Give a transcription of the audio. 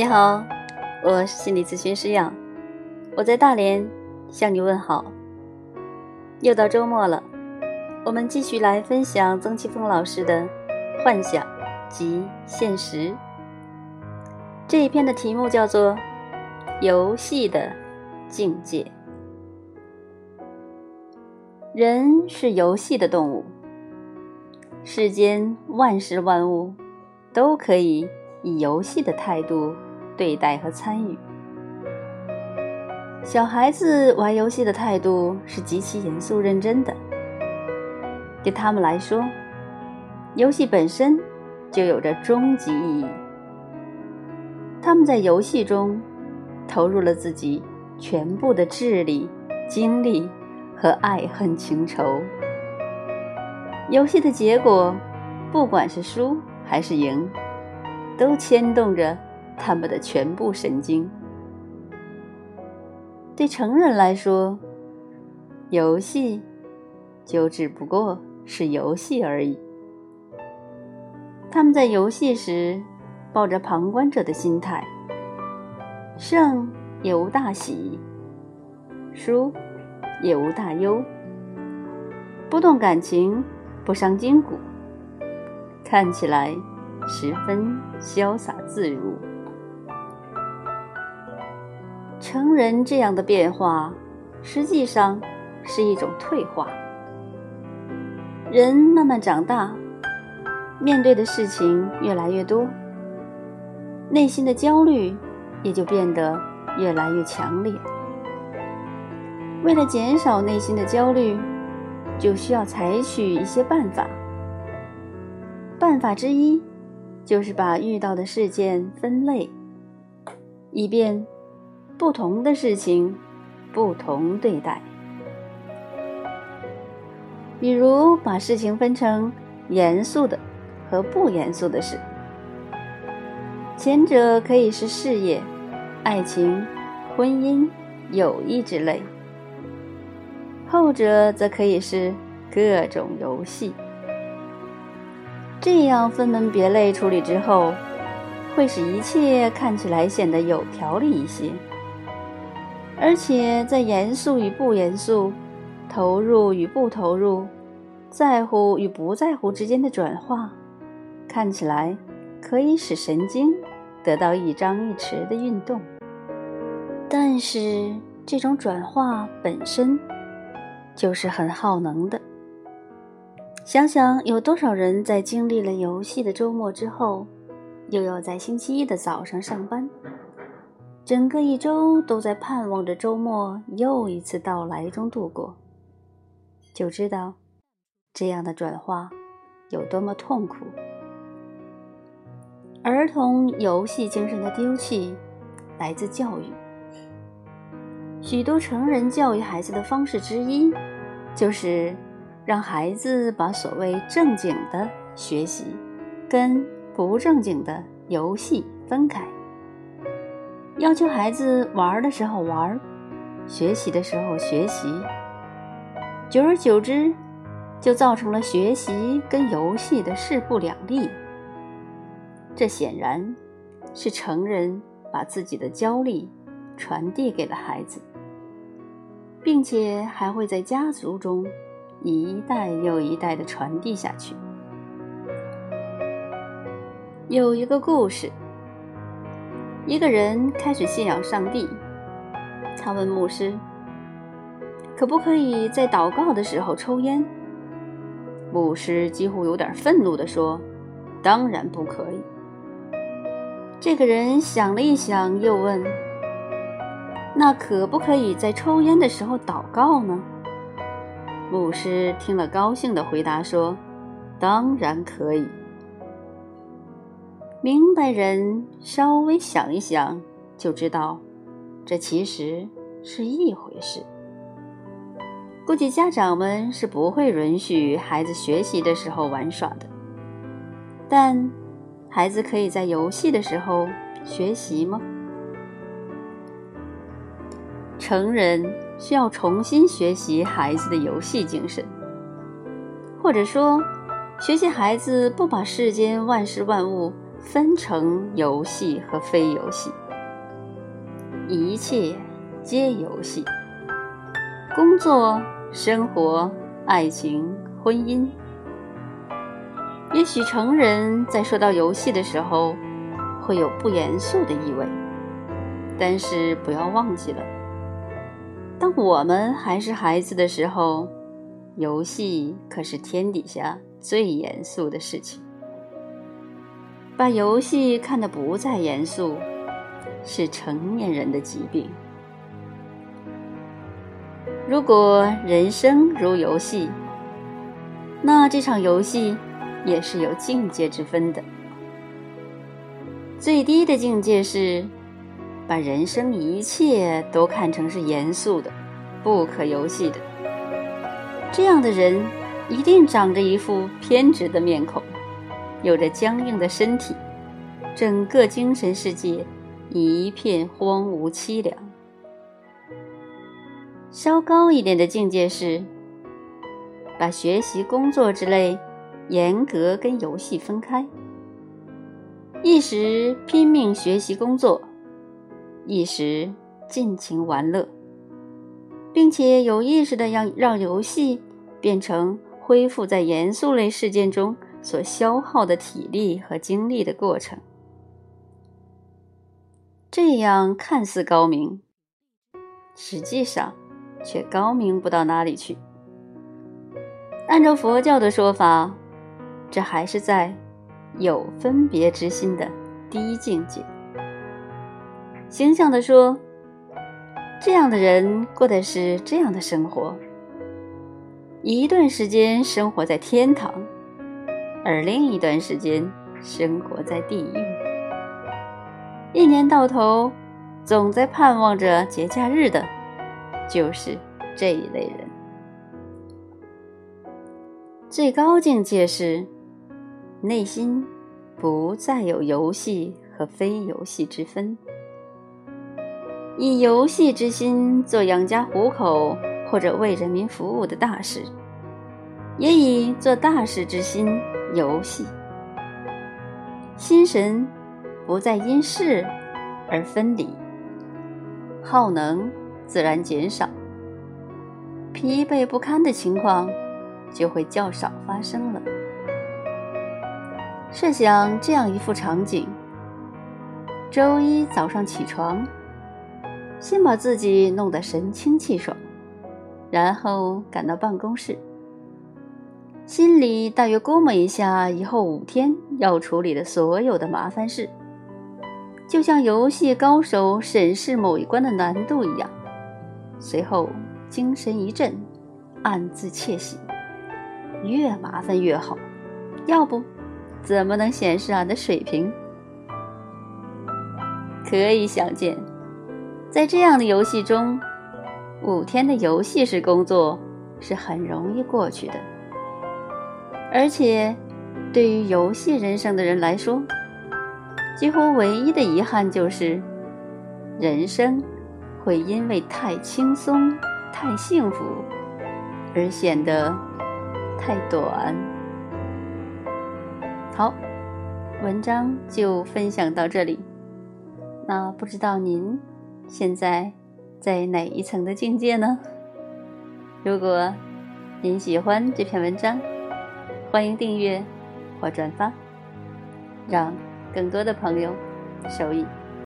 你好，我是心理咨询师杨，我在大连向你问好。又到周末了，我们继续来分享曾奇峰老师的《幻想及现实》这一篇的题目叫做《游戏的境界》。人是游戏的动物，世间万事万物都可以。以游戏的态度对待和参与，小孩子玩游戏的态度是极其严肃认真的。对他们来说，游戏本身就有着终极意义。他们在游戏中投入了自己全部的智力、精力和爱恨情仇。游戏的结果，不管是输还是赢。都牵动着他们的全部神经。对成人来说，游戏就只不过是游戏而已。他们在游戏时抱着旁观者的心态，胜也无大喜，输也无大忧，不动感情，不伤筋骨，看起来。十分潇洒自如。成人这样的变化，实际上是一种退化。人慢慢长大，面对的事情越来越多，内心的焦虑也就变得越来越强烈。为了减少内心的焦虑，就需要采取一些办法。办法之一。就是把遇到的事件分类，以便不同的事情不同对待。比如把事情分成严肃的和不严肃的事，前者可以是事业、爱情、婚姻、友谊之类，后者则可以是各种游戏。这样分门别类处理之后，会使一切看起来显得有条理一些，而且在严肃与不严肃、投入与不投入、在乎与不在乎之间的转化，看起来可以使神经得到一张一弛的运动。但是这种转化本身就是很耗能的。想想有多少人在经历了游戏的周末之后，又要在星期一的早上上班，整个一周都在盼望着周末又一次到来中度过，就知道这样的转化有多么痛苦。儿童游戏精神的丢弃来自教育，许多成人教育孩子的方式之一就是。让孩子把所谓正经的学习跟不正经的游戏分开，要求孩子玩的时候玩，学习的时候学习。久而久之，就造成了学习跟游戏的势不两立。这显然是成人把自己的焦虑传递给了孩子，并且还会在家族中。一代又一代的传递下去。有一个故事，一个人开始信仰上帝，他问牧师：“可不可以在祷告的时候抽烟？”牧师几乎有点愤怒地说：“当然不可以。”这个人想了一想，又问：“那可不可以在抽烟的时候祷告呢？”牧师听了，高兴地回答说：“当然可以。”明白人稍微想一想，就知道这其实是一回事。估计家长们是不会允许孩子学习的时候玩耍的，但孩子可以在游戏的时候学习吗？成人。需要重新学习孩子的游戏精神，或者说，学习孩子不把世间万事万物分成游戏和非游戏，一切皆游戏。工作、生活、爱情、婚姻，也许成人在说到游戏的时候，会有不严肃的意味，但是不要忘记了，当我们还是孩子的时候，游戏可是天底下最严肃的事情。把游戏看得不再严肃，是成年人的疾病。如果人生如游戏，那这场游戏也是有境界之分的。最低的境界是，把人生一切都看成是严肃的、不可游戏的。这样的人一定长着一副偏执的面孔。有着僵硬的身体，整个精神世界一片荒芜凄凉。稍高一点的境界是，把学习、工作之类严格跟游戏分开，一时拼命学习工作，一时尽情玩乐，并且有意识的让让游戏变成恢复在严肃类事件中。所消耗的体力和精力的过程，这样看似高明，实际上却高明不到哪里去。按照佛教的说法，这还是在有分别之心的低境界。形象的说，这样的人过的是这样的生活：一段时间生活在天堂。而另一段时间生活在地狱，一年到头总在盼望着节假日的，就是这一类人。最高境界是内心不再有游戏和非游戏之分，以游戏之心做养家糊口或者为人民服务的大事，也以做大事之心。游戏，心神不再因事而分离，耗能自然减少，疲惫不堪的情况就会较少发生了。设想这样一幅场景：周一早上起床，先把自己弄得神清气爽，然后赶到办公室。心里大约估摸一下以后五天要处理的所有的麻烦事，就像游戏高手审视某一关的难度一样。随后精神一振，暗自窃喜：越麻烦越好，要不怎么能显示俺的水平？可以想见，在这样的游戏中，五天的游戏式工作是很容易过去的。而且，对于游戏人生的人来说，几乎唯一的遗憾就是，人生会因为太轻松、太幸福而显得太短。好，文章就分享到这里。那不知道您现在在哪一层的境界呢？如果您喜欢这篇文章，欢迎订阅或转发，让更多的朋友受益。